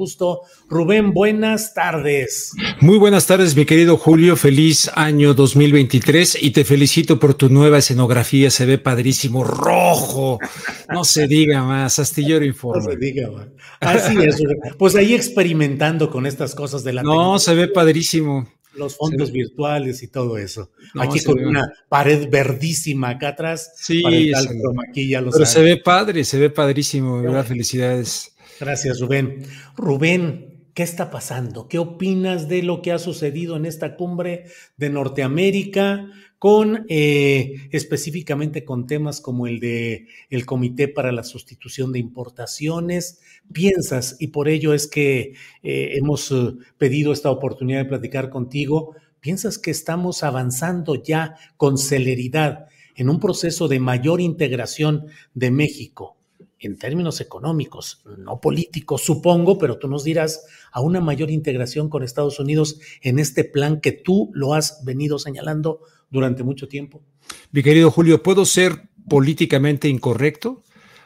Gusto. Rubén, buenas tardes. Muy buenas tardes, mi querido Julio. Feliz año 2023 y te felicito por tu nueva escenografía. Se ve padrísimo, rojo. No se diga más. Astillero Informa. No se diga más. Así es. Pues ahí experimentando con estas cosas de la. No, se ve padrísimo. Los fondos virtuales y todo eso. No, Aquí con ve. una pared verdísima acá atrás. Sí, para el aquí ya lo pero se ve padre, se ve padrísimo. ¿verdad? Felicidades. Gracias, Rubén. Rubén, ¿qué está pasando? ¿Qué opinas de lo que ha sucedido en esta cumbre de Norteamérica con eh, específicamente con temas como el de el Comité para la Sustitución de Importaciones? ¿Piensas, y por ello es que eh, hemos uh, pedido esta oportunidad de platicar contigo, piensas que estamos avanzando ya con celeridad en un proceso de mayor integración de México? En términos económicos, no políticos, supongo, pero tú nos dirás a una mayor integración con Estados Unidos en este plan que tú lo has venido señalando durante mucho tiempo. Mi querido Julio, ¿puedo ser políticamente incorrecto?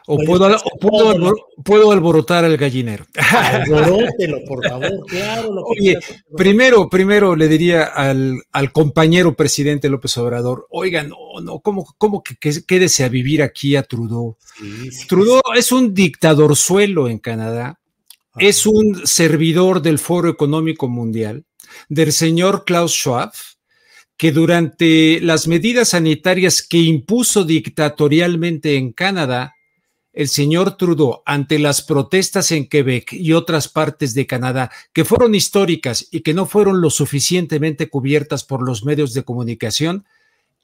¿O puedo, o puedo, albor, puedo, alborotar al gallinero? Alborótelo, por favor, claro. Lo que Oye, primero, primero le diría al, al, compañero presidente López Obrador, oiga, no, no, ¿cómo, cómo que, que quédese a vivir aquí a Trudeau? Sí, sí, Trudeau sí. es un dictadorzuelo en Canadá, ah, es un servidor del Foro Económico Mundial, del señor Klaus Schwab, que durante las medidas sanitarias que impuso dictatorialmente en Canadá, el señor Trudeau ante las protestas en Quebec y otras partes de Canadá que fueron históricas y que no fueron lo suficientemente cubiertas por los medios de comunicación,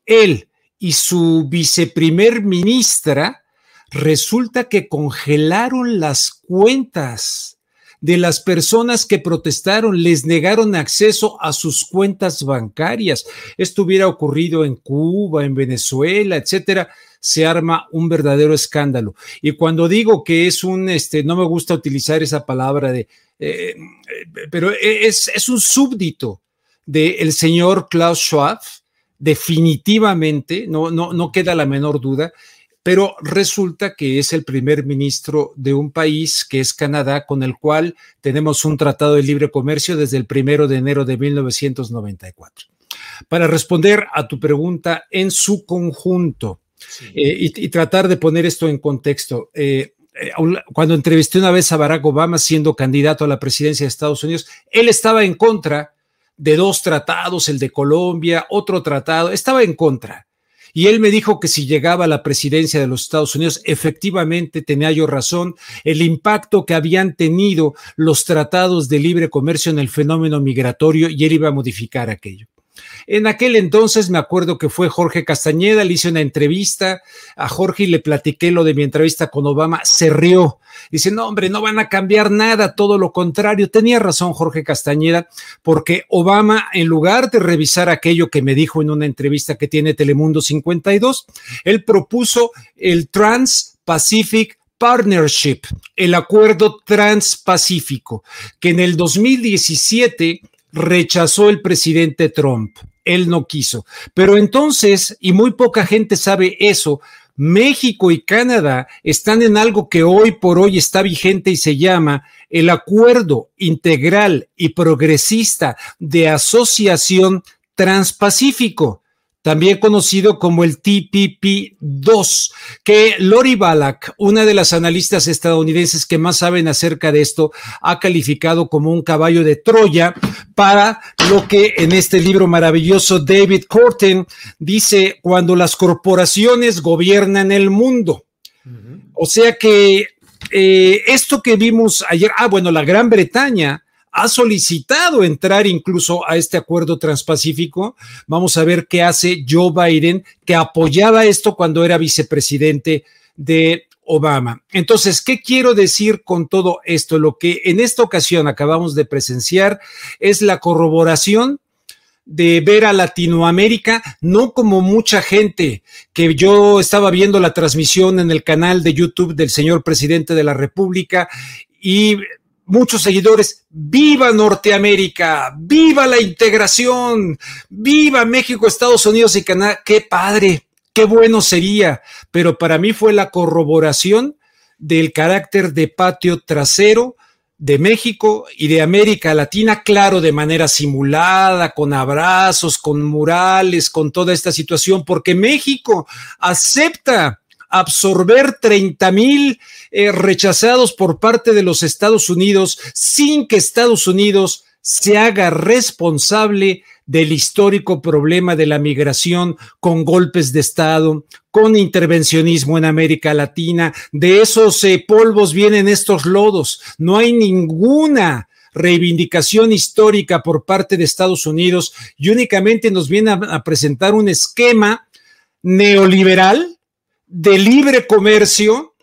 él y su viceprimer ministra resulta que congelaron las cuentas de las personas que protestaron, les negaron acceso a sus cuentas bancarias. Esto hubiera ocurrido en Cuba, en Venezuela, etcétera se arma un verdadero escándalo. Y cuando digo que es un, este, no me gusta utilizar esa palabra de, eh, pero es, es, un súbdito del el señor Klaus Schwab, definitivamente, no, no, no queda la menor duda, pero resulta que es el primer ministro de un país que es Canadá, con el cual tenemos un tratado de libre comercio desde el primero de enero de 1994. Para responder a tu pregunta en su conjunto, Eh, y, y, tratar de poner esto en contexto. Eh, eh, cuando entrevisté una vez a Barack Obama siendo candidato a la presidencia de Estados Unidos, él estaba en contra de dos tratados, el de Colombia, otro tratado, estaba en contra. Y él me dijo que si llegaba a la presidencia de los Estados Unidos, efectivamente tenía yo razón, el impacto que habían tenido los tratados de libre comercio en el fenómeno migratorio y él iba a modificar aquello. En aquel entonces me acuerdo que fue Jorge Castañeda, le hice una entrevista a Jorge y le platiqué lo de mi entrevista con Obama, se rió. Dice, no, hombre, no van a cambiar nada, todo lo contrario. Tenía razón Jorge Castañeda, porque Obama, en lugar de revisar aquello que me dijo en una entrevista que tiene Telemundo 52, él propuso el Trans-Pacific Partnership, el acuerdo transpacífico, que en el 2017 rechazó el presidente Trump. Él no quiso. Pero entonces, y muy poca gente sabe eso, México y Canadá están en algo que hoy por hoy está vigente y se llama el acuerdo integral y progresista de asociación transpacífico también conocido como el TPP-2, que Lori Balak, una de las analistas estadounidenses que más saben acerca de esto, ha calificado como un caballo de Troya para lo que en este libro maravilloso David Corten dice cuando las corporaciones gobiernan el mundo. O sea que eh, esto que vimos ayer, ah, bueno, la Gran Bretaña ha solicitado entrar incluso a este acuerdo transpacífico. Vamos a ver qué hace Joe Biden, que apoyaba esto cuando era vicepresidente de Obama. Entonces, ¿qué quiero decir con todo esto? Lo que en esta ocasión acabamos de presenciar es la corroboración de ver a Latinoamérica, no como mucha gente que yo estaba viendo la transmisión en el canal de YouTube del señor presidente de la República y muchos seguidores, viva Norteamérica, viva la integración, viva México, Estados Unidos y Canadá, qué padre, qué bueno sería, pero para mí fue la corroboración del carácter de patio trasero de México y de América Latina, claro, de manera simulada, con abrazos, con murales, con toda esta situación, porque México acepta absorber 30 mil eh, rechazados por parte de los Estados Unidos sin que Estados Unidos se haga responsable del histórico problema de la migración con golpes de Estado, con intervencionismo en América Latina. De esos eh, polvos vienen estos lodos. No hay ninguna reivindicación histórica por parte de Estados Unidos y únicamente nos viene a presentar un esquema neoliberal de libre comercio,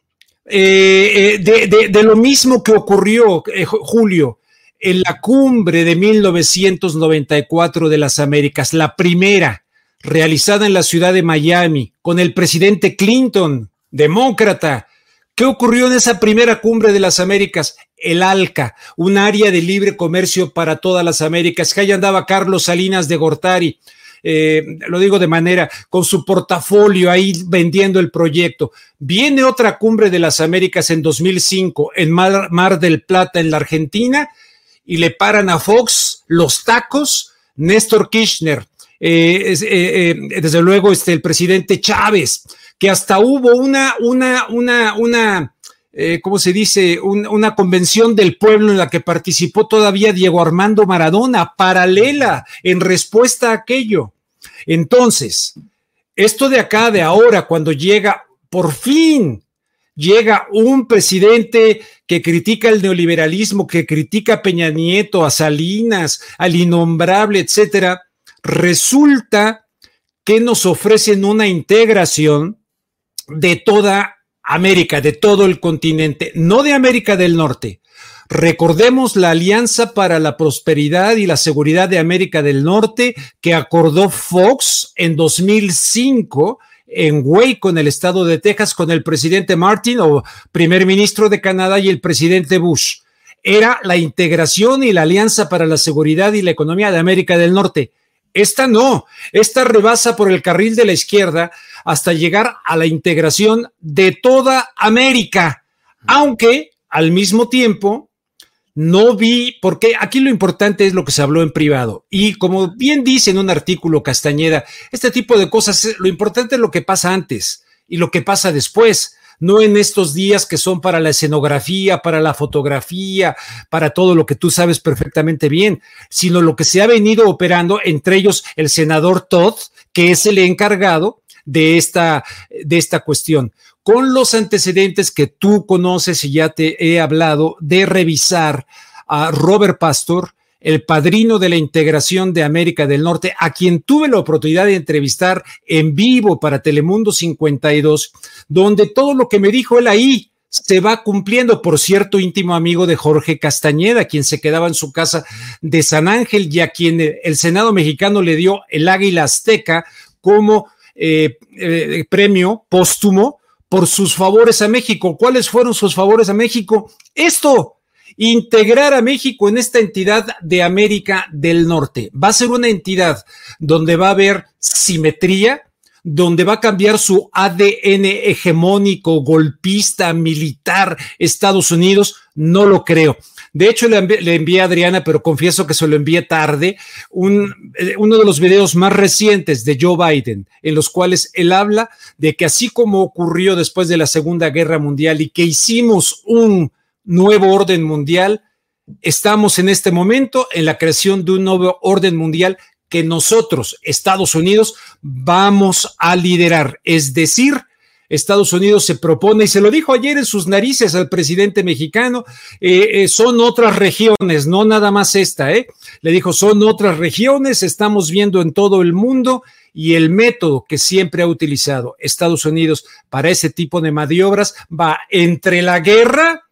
eh, eh, de, lo mismo que ocurrió, eh, Julio, en la cumbre de 1994 de las Américas, la primera realizada en la ciudad de Miami, con el presidente Clinton, demócrata. ¿Qué ocurrió en esa primera cumbre de las Américas? El ALCA, un área de libre comercio para todas las Américas, que allá andaba Carlos Salinas de Gortari eh, lo digo de manera, con su portafolio ahí vendiendo el proyecto. Viene otra cumbre de las Américas en 2005 en Mar, del Plata, en la Argentina, y le paran a Fox los tacos, Néstor Kirchner, eh, eh, desde luego este, el presidente Chávez, que hasta hubo una, una, una, una, ¿cómo se dice? una convención del pueblo en la que participó todavía Diego Armando Maradona, paralela en respuesta a aquello. Entonces, esto de acá, de ahora, cuando llega, por fin, llega un presidente que critica el neoliberalismo, que critica a Peña Nieto, a Salinas, al innombrable, etcétera, resulta que nos ofrecen una integración de toda América, de todo el continente, no de América del Norte, Recordemos la Alianza para la Prosperidad y la Seguridad de América del Norte que acordó Fox en 2005 en Waco, en el estado de Texas, con el presidente Martin o primer ministro de Canadá y el presidente Bush. Era la integración y la Alianza para la Seguridad y la Economía de América del Norte. Esta no, esta rebasa por el carril de la izquierda hasta llegar a la integración de toda América, aunque al mismo tiempo no vi, porque aquí lo importante es lo que se habló en privado. Y como bien dice en un artículo Castañeda, este tipo de cosas, lo importante es lo que pasa antes y lo que pasa después, no en estos días que son para la escenografía, para la fotografía, para todo lo que tú sabes perfectamente bien, sino lo que se ha venido operando, entre ellos el senador Todd, que es el encargado de esta, de esta cuestión. Con los antecedentes que tú conoces y ya te he hablado de revisar a Robert Pastor, el padrino de la integración de América del Norte, a quien tuve la oportunidad de entrevistar en vivo para Telemundo 52, donde todo lo que me dijo él ahí se va cumpliendo, por cierto, íntimo amigo de Jorge Castañeda, quien se quedaba en su casa de San Ángel y a quien el Senado mexicano le dio el Águila Azteca como eh, eh, premio póstumo por sus favores a México. ¿Cuáles fueron sus favores a México? Esto, integrar a México en esta entidad de América del Norte. Va a ser una entidad donde va a haber simetría, donde va a cambiar su ADN hegemónico, golpista, militar, Estados Unidos, no lo creo. De hecho, le envié, a Adriana, pero confieso que se lo envié tarde, un, eh, uno de los videos más recientes de Joe Biden, en los cuales él habla de que así como ocurrió después de la Segunda Guerra Mundial y que hicimos un nuevo orden mundial, estamos en este momento en la creación de un nuevo orden mundial que nosotros, Estados Unidos, vamos a liderar. Es decir, Estados Unidos se propone, y se lo dijo ayer en sus narices al presidente mexicano, eh, eh, son otras regiones, no nada más esta, ¿eh? Le dijo, son otras regiones, estamos viendo en todo el mundo y el método que siempre ha utilizado Estados Unidos para ese tipo de maniobras va entre la guerra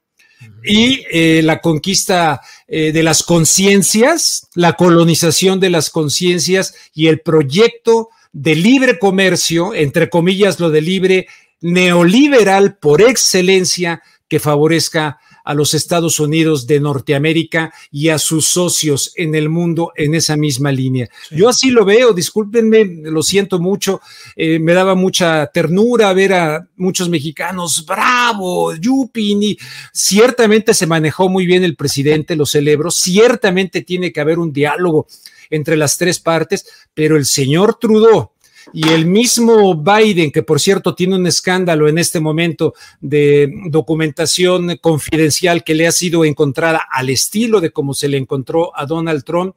y eh, la conquista de las conciencias, la colonización de las conciencias y el proyecto de libre comercio, entre comillas lo de libre neoliberal por excelencia que favorezca a los Estados Unidos de Norteamérica y a sus socios en el mundo en esa misma línea. Yo así lo veo, discúlpenme, lo siento mucho, eh, me daba mucha ternura ver a muchos mexicanos, bravo, Yupini, ciertamente se manejó muy bien el presidente, lo celebro, ciertamente tiene que haber un diálogo entre las tres partes, pero el señor Trudeau, y el mismo Biden, que por cierto tiene un escándalo en este momento de documentación confidencial que le ha sido encontrada al estilo de como se le encontró a Donald Trump,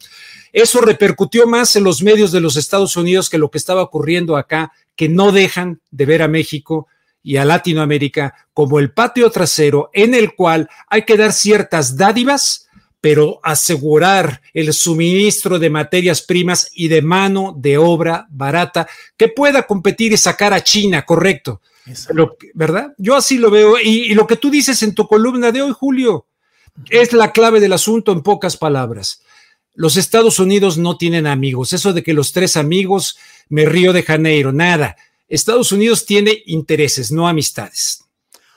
eso repercutió más en los medios de los Estados Unidos que lo que estaba ocurriendo acá, que no dejan de ver a México y a Latinoamérica como el patio trasero en el cual hay que dar ciertas dádivas, pero asegurar el suministro de materias primas y de mano de obra barata que pueda competir y sacar a China, correcto. ¿Verdad? Yo así lo veo. Y, y, lo que tú dices en tu columna de hoy, Julio, es la clave del asunto en pocas palabras. Los Estados Unidos no tienen amigos. Eso de que los tres amigos, me río de Janeiro, nada. Estados Unidos tiene intereses, no amistades.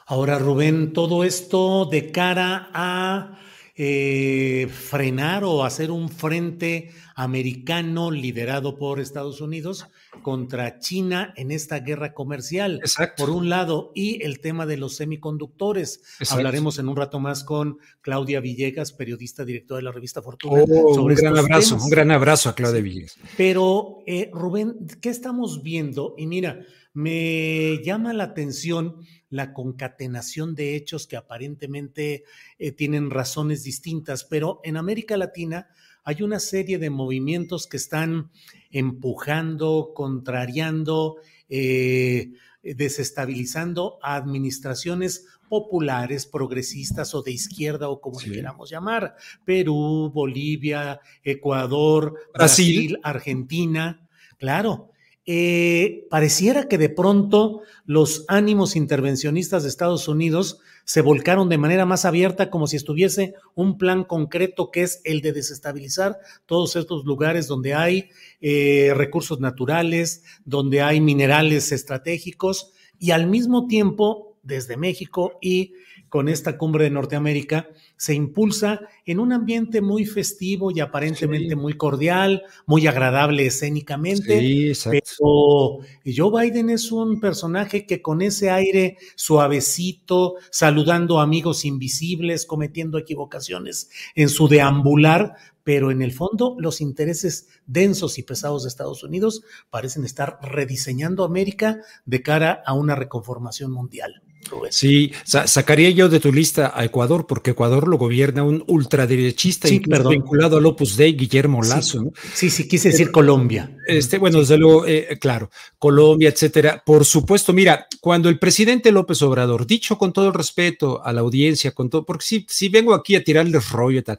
Ahora, Rubén, todo esto de cara a eh, frenar o hacer un frente americano liderado por Estados Unidos contra China en esta guerra comercial. Por un lado, y el tema de los semiconductores. Hablaremos en un rato más con Claudia Villegas, periodista directora de la revista Fortuna. Oh, un gran abrazo, un gran abrazo a Claudia Villegas. Pero, eh, Rubén, ¿qué estamos viendo? Y mira, me llama la atención la concatenación de hechos que aparentemente eh, tienen razones distintas, pero en América Latina hay una serie de movimientos que están empujando, contrariando, eh, desestabilizando a administraciones populares, progresistas o de izquierda o como le queramos llamar. Perú, Bolivia, Ecuador, Brasil Argentina. Claro, eh, pareciera que de pronto los ánimos intervencionistas de Estados Unidos se volcaron de manera más abierta como si estuviese un plan concreto que es el de desestabilizar todos estos lugares donde hay eh, recursos naturales, donde hay minerales estratégicos y al mismo tiempo desde México y con esta cumbre de Norteamérica se impulsa en un ambiente muy festivo y aparentemente muy cordial, muy agradable escénicamente. Sí, pero Joe Biden es un personaje que con ese aire suavecito, saludando a amigos invisibles, cometiendo equivocaciones en su deambular, pero en el fondo los intereses densos y pesados de Estados Unidos parecen estar rediseñando América de cara a una reconformación mundial. Sí, sacaría yo de tu lista a Ecuador, porque Ecuador lo gobierna un ultraderechista vinculado al Opus Dei, Guillermo Lazo. Sí, sí, quise decir Colombia. Este, bueno, desde luego, eh, claro, Colombia, etcétera. Por supuesto, mira, cuando el presidente López Obrador, dicho con todo el respeto a la audiencia, con todo, porque si, si vengo aquí a tirarles rollo y tal,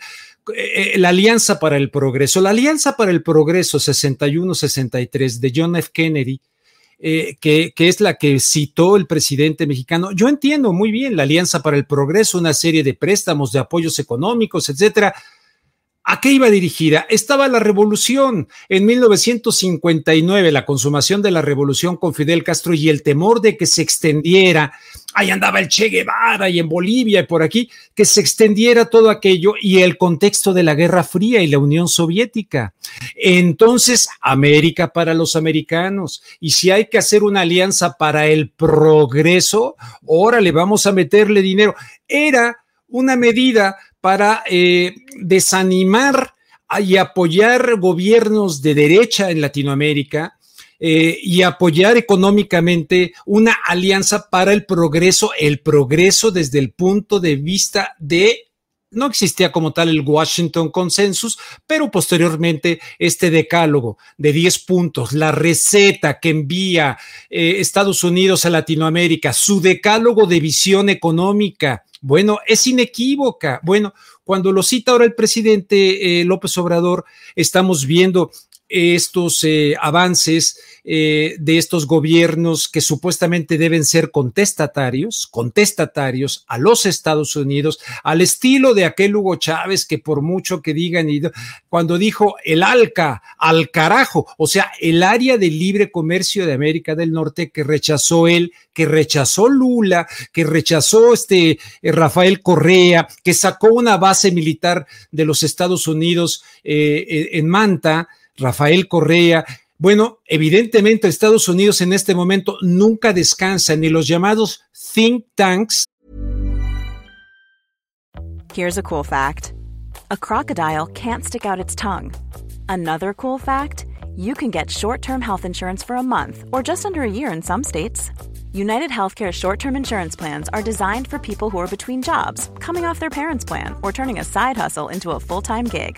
eh, eh, la Alianza para el Progreso, la Alianza para el Progreso 61-63 de John F. Kennedy, eh, que, es la que citó el presidente mexicano. Yo entiendo muy bien la Alianza para el Progreso, una serie de préstamos, de apoyos económicos, etcétera. ¿A qué iba dirigida? Estaba la revolución en 1959, la consumación de la revolución con Fidel Castro y el temor de que se extendiera ahí andaba el Che Guevara y en Bolivia y por aquí, que se extendiera todo aquello y el contexto de la Guerra Fría y la Unión Soviética. entonces América para los americanos. Y si hay que hacer una alianza para el progreso, órale, vamos a meterle dinero. Era una medida para eh, desanimar y apoyar gobiernos de derecha en Latinoamérica eh, y apoyar económicamente una alianza para el progreso, el progreso desde el punto de vista de no existía como tal el Washington Consensus, pero posteriormente este decálogo de 10 puntos, la receta que envía eh, Estados Unidos a Latinoamérica, su decálogo de visión económica, bueno, es inequívoca. Bueno, cuando lo cita ahora el presidente eh, López Obrador, estamos viendo estos eh, avances eh, de estos gobiernos que supuestamente deben ser contestatarios, contestatarios a los Estados Unidos, al estilo de aquel Hugo Chávez que por mucho que digan, cuando dijo el ALCA, al carajo, o sea, el área de libre comercio de América del Norte que rechazó él, que rechazó Lula, que rechazó este eh, Rafael Correa, que sacó una base militar de los Estados Unidos en Manta, Rafael Correa. Bueno, evidentemente Estados Unidos en este momento nunca descansa ni los llamados think tanks. Here's a cool fact. A crocodile can't stick out its tongue. Another cool fact, you can get short-term health insurance for a month or just under a year in some states. United Healthcare short term insurance plans are designed for people who are between jobs, coming off their parents' plan, or turning a side hustle into a full time gig.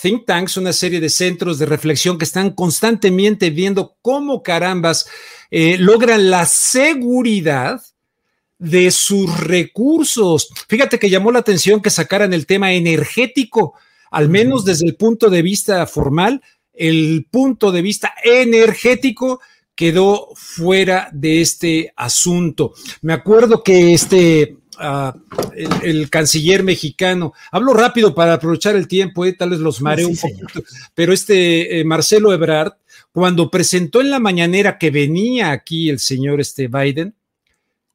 Think tanks, una serie de centros de reflexión que están constantemente viendo cómo carambas eh, logran la seguridad de sus recursos. Fíjate que llamó la atención que sacaran el tema energético, al menos desde el punto de vista formal, el punto de vista energético quedó fuera de este asunto. Me acuerdo que este el, canciller mexicano. Hablo rápido para aprovechar el tiempo, eh, tal vez los mareo un poquito, pero este eh, Marcelo Ebrard, cuando presentó en la mañanera que venía aquí el señor este Biden,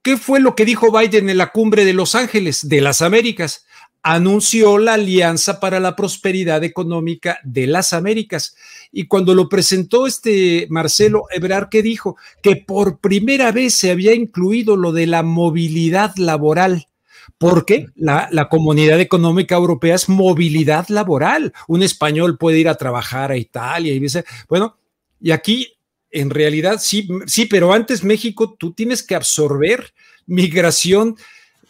¿qué fue lo que dijo Biden en la cumbre de Los Ángeles, de las Américas? Anunció la Alianza para la Prosperidad Económica de las Américas. Y cuando lo presentó este Marcelo Ebrard, ¿qué dijo? Que por primera vez se había incluido lo de la movilidad laboral. Porque la, la comunidad económica europea es movilidad laboral. Un español puede ir a trabajar a Italia y dice, bueno, y aquí en realidad sí, sí, pero antes México, tú tienes que absorber migración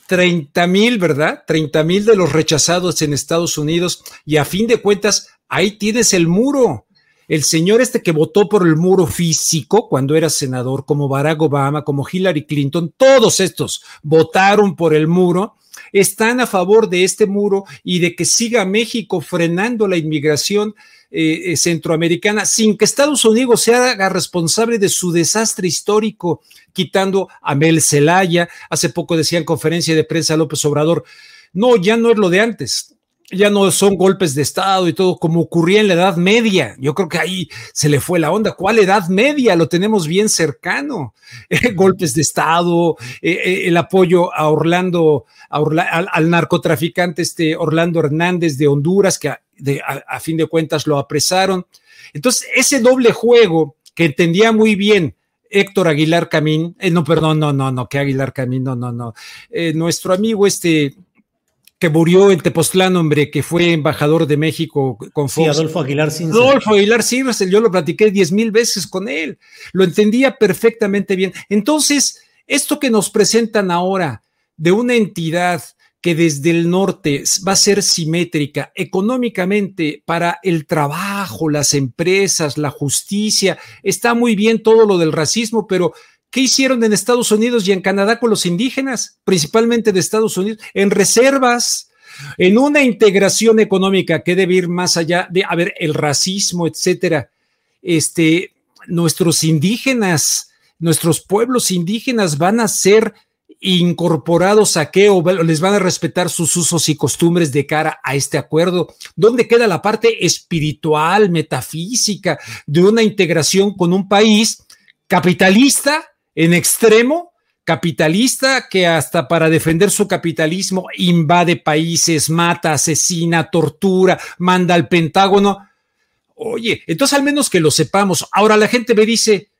30 mil, ¿verdad? 30 mil de los rechazados en Estados Unidos y a fin de cuentas, ahí tienes el muro. El señor este que votó por el muro físico cuando era senador, como Barack Obama, como Hillary Clinton, todos estos votaron por el muro, están a favor de este muro y de que siga México frenando la inmigración eh, eh, centroamericana sin que Estados Unidos se haga responsable de su desastre histórico, quitando a Mel Zelaya. Hace poco decía en conferencia de prensa López Obrador, no, ya no es lo de antes. Ya no son golpes de Estado y todo como ocurría en la Edad Media. Yo creo que ahí se le fue la onda. ¿Cuál Edad Media? Lo tenemos bien cercano. golpes de Estado, eh, el apoyo a Orlando, al, narcotraficante este Orlando Hernández de Honduras, que a, fin de cuentas lo apresaron. Entonces, ese doble juego que entendía muy bien Héctor Aguilar Camín, eh, no, perdón, no, no, no, que Aguilar Camín, no, no, no, eh, nuestro amigo este que murió en Tepoztlán, hombre, que fue embajador de México con Fox. Sí, Adolfo Aguilar Sirsel. Adolfo Aguilar Sirsel, yo lo platiqué diez mil veces con él, lo entendía perfectamente bien. Entonces, esto que nos presentan ahora de una entidad que desde el norte va a ser simétrica económicamente para el trabajo, las empresas, la justicia. Está muy bien todo lo del racismo, pero ¿qué hicieron en Estados Unidos y en Canadá con los indígenas, principalmente de Estados Unidos? En reservas, en una integración económica que debe ir más allá de, a ver, el racismo, etcétera. Este, nuestros indígenas, nuestros pueblos indígenas van a ser incorporados a qué o les van a respetar sus usos y costumbres de cara a este acuerdo? ¿Dónde queda la parte espiritual, metafísica de una integración con un país capitalista en extremo? capitalista que hasta para defender su capitalismo invade países, mata, asesina, tortura, manda al Pentágono. Oye, entonces al menos que lo sepamos. Ahora la gente me dice,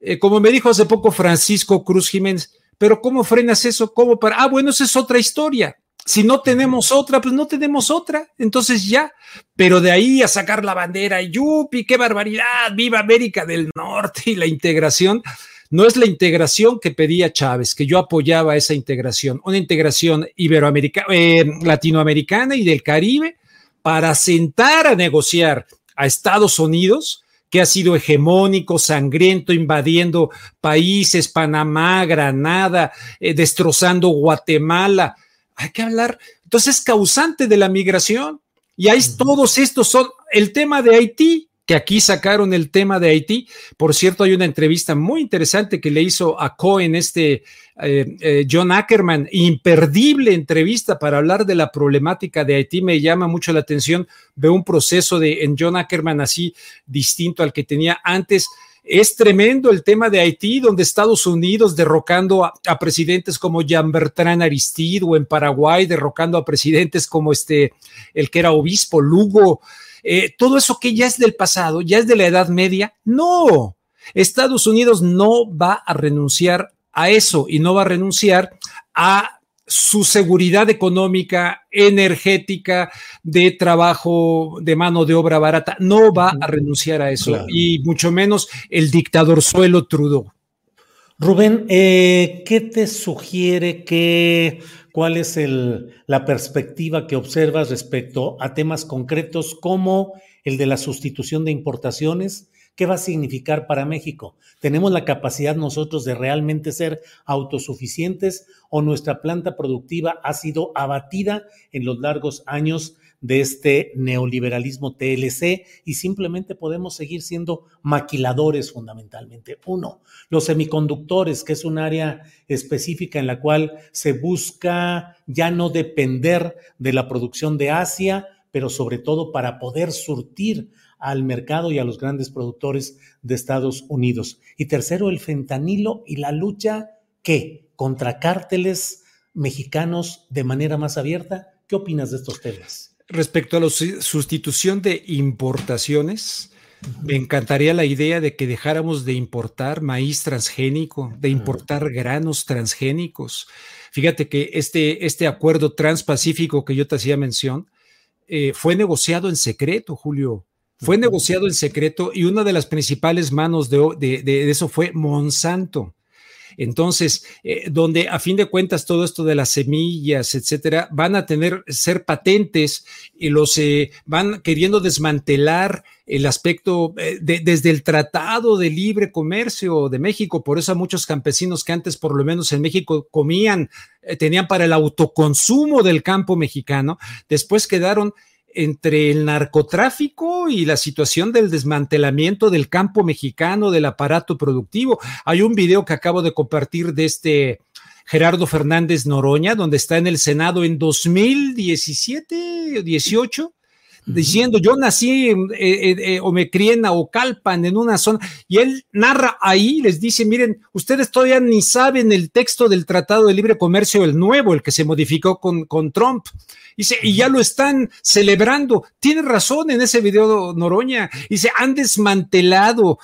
eh, como me dijo hace poco Francisco Cruz Jiménez, pero ¿cómo frenas eso? ¿Cómo para? Ah, bueno, esa es otra historia. Si no tenemos otra, pues no tenemos otra. Entonces ya. Pero de ahí a sacar la bandera, yupi, qué barbaridad, viva América del Norte y la integración. No es la integración que pedía Chávez, que yo apoyaba esa integración, una integración iberoamericana, eh, latinoamericana y del Caribe para sentar a negociar a Estados Unidos que ha sido hegemónico, sangriento, invadiendo países, Panamá, Granada, eh, destrozando Guatemala. Hay que hablar. Entonces es causante de la migración. Y ahí todos estos son el tema de Haití, que aquí sacaron el tema de Haití. Por cierto, hay una entrevista muy interesante que le hizo a Cohen, este eh, eh, John Ackerman, imperdible entrevista para hablar de la problemática de Haití. Me llama mucho la atención. Veo un proceso de en John Ackerman así distinto al que tenía antes. Es tremendo el tema de Haití, donde Estados Unidos derrocando a, a, presidentes como Jean Bertrand Aristide o en Paraguay derrocando a presidentes como este, el que era obispo Lugo. Eh, todo eso que ya es del pasado, ya es de la Edad Media. No, Estados Unidos no va a renunciar a eso y no va a renunciar a su seguridad económica, energética, de trabajo, de mano de obra barata, no va a renunciar a eso y mucho menos el dictador suelo Trudeau. Rubén, eh, ¿qué te sugiere que cuál es la perspectiva que observas respecto a temas concretos como el de la sustitución de importaciones. ¿Qué va a significar para México? ¿Tenemos la capacidad nosotros de realmente ser autosuficientes o nuestra planta productiva ha sido abatida en los largos años de este neoliberalismo TLC y simplemente podemos seguir siendo maquiladores fundamentalmente. Uno, los semiconductores, que es un área específica en la cual se busca ya no depender de la producción de Asia, pero sobre todo para poder surtir al mercado y a los grandes productores de Estados Unidos. Y tercero, el fentanilo y la lucha, ¿qué? Contra cárteles mexicanos de manera más abierta. ¿Qué opinas de estos temas? Respecto a la sustitución de importaciones, me encantaría la idea de que dejáramos de importar maíz transgénico, de importar granos transgénicos. Fíjate que este, este acuerdo transpacífico que yo te hacía mención eh, fue negociado en secreto, Julio. Fue negociado en secreto y una de las principales manos de eso fue Monsanto. Entonces, eh, donde a fin de cuentas todo esto de las semillas, etcétera, van a tener, ser patentes y los eh, van queriendo desmantelar el aspecto eh, desde el Tratado de Libre Comercio de México. Por eso a muchos campesinos que antes, por lo menos en México, comían, tenían para el autoconsumo del campo mexicano, después quedaron entre el narcotráfico y la situación del desmantelamiento del campo mexicano, del aparato productivo. Hay un video que acabo de compartir de este Gerardo Fernández Noroña, donde está en el Senado en 2017 o 18, diciendo, yo nací eh, eh, eh, o me crié en Naucalpan, en una zona, y él narra ahí, les dice, miren, ustedes todavía ni saben el texto del Tratado de Libre Comercio, el nuevo, el que se modificó con, con Trump. Dice, y ya lo están celebrando. Tiene razón en ese video Noroña. Dice, han desmantelado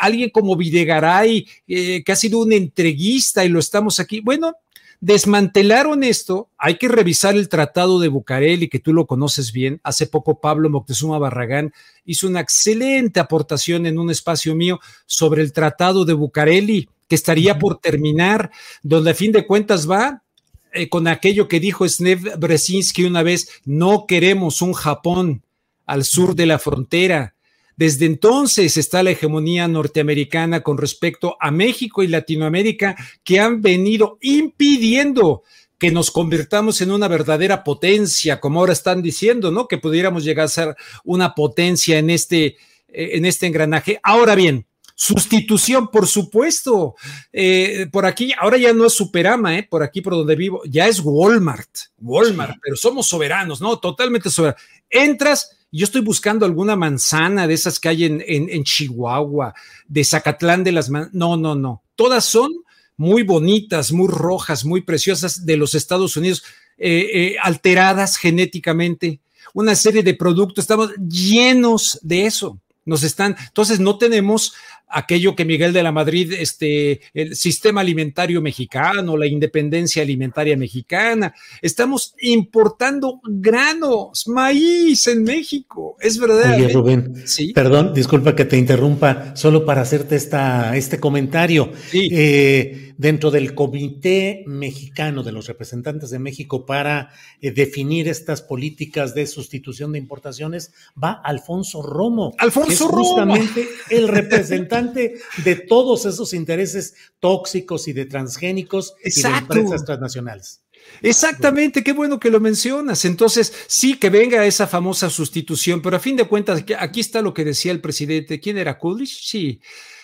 alguien como Videgaray, que ha sido un entreguista y lo estamos aquí. Bueno, Desmantelaron esto, hay que revisar el Tratado de Bucareli, que tú lo conoces bien. Hace poco Pablo Moctezuma Barragán hizo una excelente aportación en un espacio mío sobre el Tratado de Bucareli, que estaría por terminar, donde a fin de cuentas va eh, con aquello que dijo Snev Brzezinski una vez, no queremos un Japón al sur de la frontera. Desde entonces está la hegemonía norteamericana con respecto a México y Latinoamérica que han venido impidiendo que nos convirtamos en una verdadera potencia, como ahora están diciendo, ¿no? Que pudiéramos llegar a ser una potencia en este, eh, en este engranaje. Ahora bien, sustitución, por supuesto. Eh, por aquí, ahora ya no es Superama, ¿eh? por aquí por donde vivo, ya es Walmart, Walmart, pero somos soberanos, ¿no? Totalmente soberanos. Entras, yo estoy buscando alguna manzana de esas que hay en, Chihuahua, de Zacatlán de las No, no, no. Todas son muy bonitas, muy rojas, muy preciosas de los Estados Unidos, eh, eh, alteradas genéticamente. Una serie de productos, estamos llenos de eso. Nos están, entonces no tenemos aquello que Miguel de la Madrid, este, el sistema alimentario mexicano, la independencia alimentaria mexicana. Estamos importando granos, maíz en México. Es verdad. Oye, Rubén, ¿Sí? perdón, disculpa que te interrumpa, solo para hacerte esta, este comentario. Sí. Eh, dentro del Comité Mexicano de los Representantes de México para eh, definir estas políticas de sustitución de importaciones va Alfonso Romo. Alfonso es justamente el representante de todos esos intereses tóxicos y de transgénicos y de empresas transnacionales. Exactamente, qué bueno que lo mencionas. Entonces, sí que venga esa famosa sustitución, pero a fin de cuentas, aquí está lo que decía el presidente. ¿Quién era Coolidge? Sí,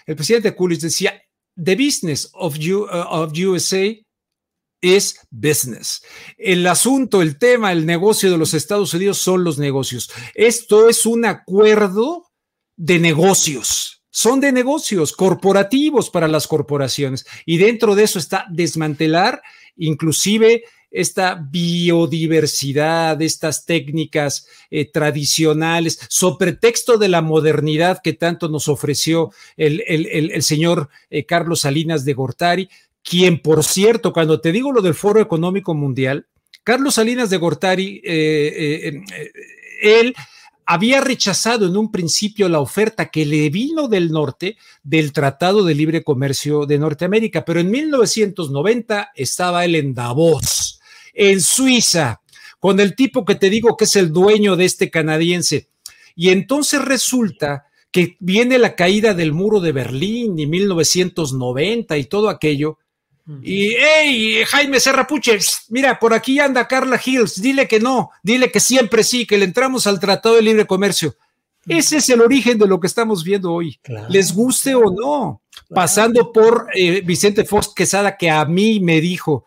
el presidente Coolidge decía, the business of, you, uh, of USA es business. El asunto, el tema, el negocio de los Estados Unidos son los negocios. Esto es un acuerdo de negocios. Son de negocios corporativos para las corporaciones. Y dentro de eso está desmantelar inclusive esta biodiversidad, estas técnicas eh, tradicionales, sobre texto de la modernidad que tanto nos ofreció el, señor eh, Carlos Salinas de Gortari, quien, por cierto, cuando te digo lo del Foro Económico Mundial, Carlos Salinas de Gortari, eh, él había rechazado en un principio la oferta que le vino del norte del Tratado de Libre Comercio de Norteamérica, pero en 1990 estaba él en Davos en Suiza, con el tipo que te digo que es el dueño de este canadiense. Y entonces resulta que viene la caída del muro de Berlín y 1990 y todo aquello. Y, hey, Jaime Serrapuche, mira, por aquí anda Carla Hills, dile que no, dile que siempre sí, que le entramos al Tratado de Libre Comercio. Ese es el origen de lo que estamos viendo hoy, les guste o no, pasando por eh, Vicente Fox Quesada, que a mí me dijo,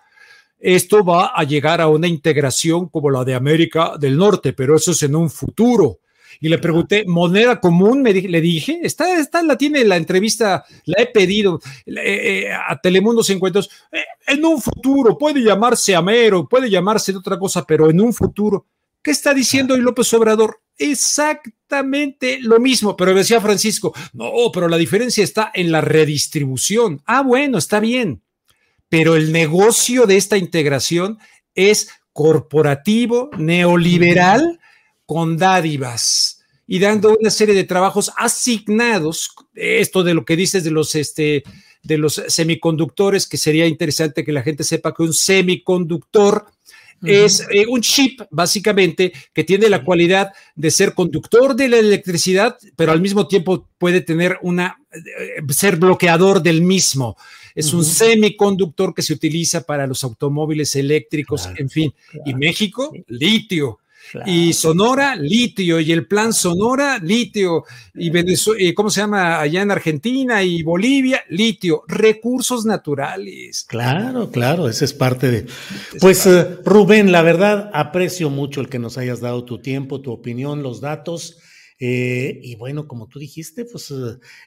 esto va a llegar a una integración como la de América del Norte, pero eso es en un futuro. Y le pregunté, moneda común, le dije, está, está, la tiene la entrevista, la he pedido eh, eh, a Telemundo 52, eh, en un futuro, puede llamarse Amero, puede llamarse de otra cosa, pero en un futuro. ¿Qué está diciendo hoy López Obrador? Exactamente lo mismo, pero decía Francisco, no, pero la diferencia está en la redistribución. Ah, bueno, está bien pero el negocio de esta integración es corporativo, neoliberal, con dádivas y dando una serie de trabajos asignados. Esto de lo que dices de los, este, de los semiconductores, que sería interesante que la gente sepa que un semiconductor es eh, un chip, básicamente, que tiene la cualidad de ser conductor de la electricidad, pero al mismo tiempo puede tener una, eh, ser bloqueador del mismo. Es un semiconductor que se utiliza para los automóviles eléctricos, en fin. y México, litio. Y Sonora, litio, y el plan Sonora, litio, y Venezuela, ¿cómo se llama? Allá en Argentina y Bolivia, litio, recursos naturales. Claro, claro, esa es parte de... Pues eh, Rubén, la verdad, aprecio mucho el que nos hayas dado tu tiempo, tu opinión, los datos. Eh, y bueno, como tú dijiste, pues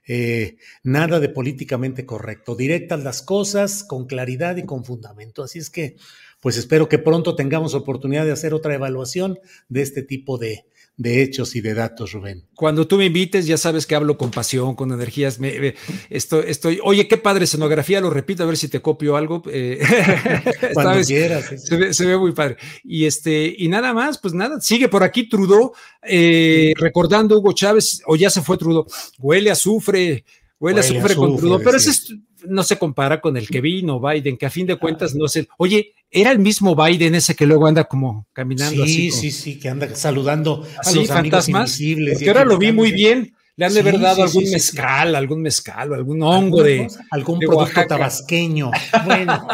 eh, nada de políticamente correcto, directas las cosas, con claridad y con fundamento. Así es que, pues espero que pronto tengamos oportunidad de hacer otra evaluación de este tipo de, de hechos y de datos, Rubén. Cuando tú me invites, ya sabes que hablo con pasión, con energías. Me, estoy, estoy, oye, qué padre escenografía, lo repito, a ver si te copio algo. Eh, Cuando quieras. Se, ve, muy padre. Y este, y nada más, pues nada, sigue por aquí Trudeau, eh, recordando Hugo Chávez, o ya se fue Trudeau, huele a azufre, huele, a azufre con Trudeau, pero ese es no se compara con el que vino Biden, que a fin de cuentas no sé. Oye, era el mismo Biden ese que luego anda como caminando sí, así. Sí, sí, que anda saludando a los fantasmas. Que ahora lo vi muy bien. Le han de haber dado algún mezcal, algún mezcal, algún hongo de. Algún producto tabasqueño. Bueno,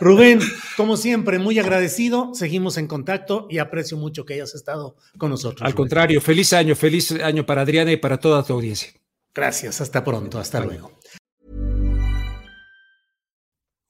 Rubén, como siempre, muy agradecido. Seguimos en contacto y aprecio mucho que hayas estado con nosotros. Al contrario, feliz año, feliz año para Adriana y para toda tu audiencia. Gracias, hasta pronto, hasta luego.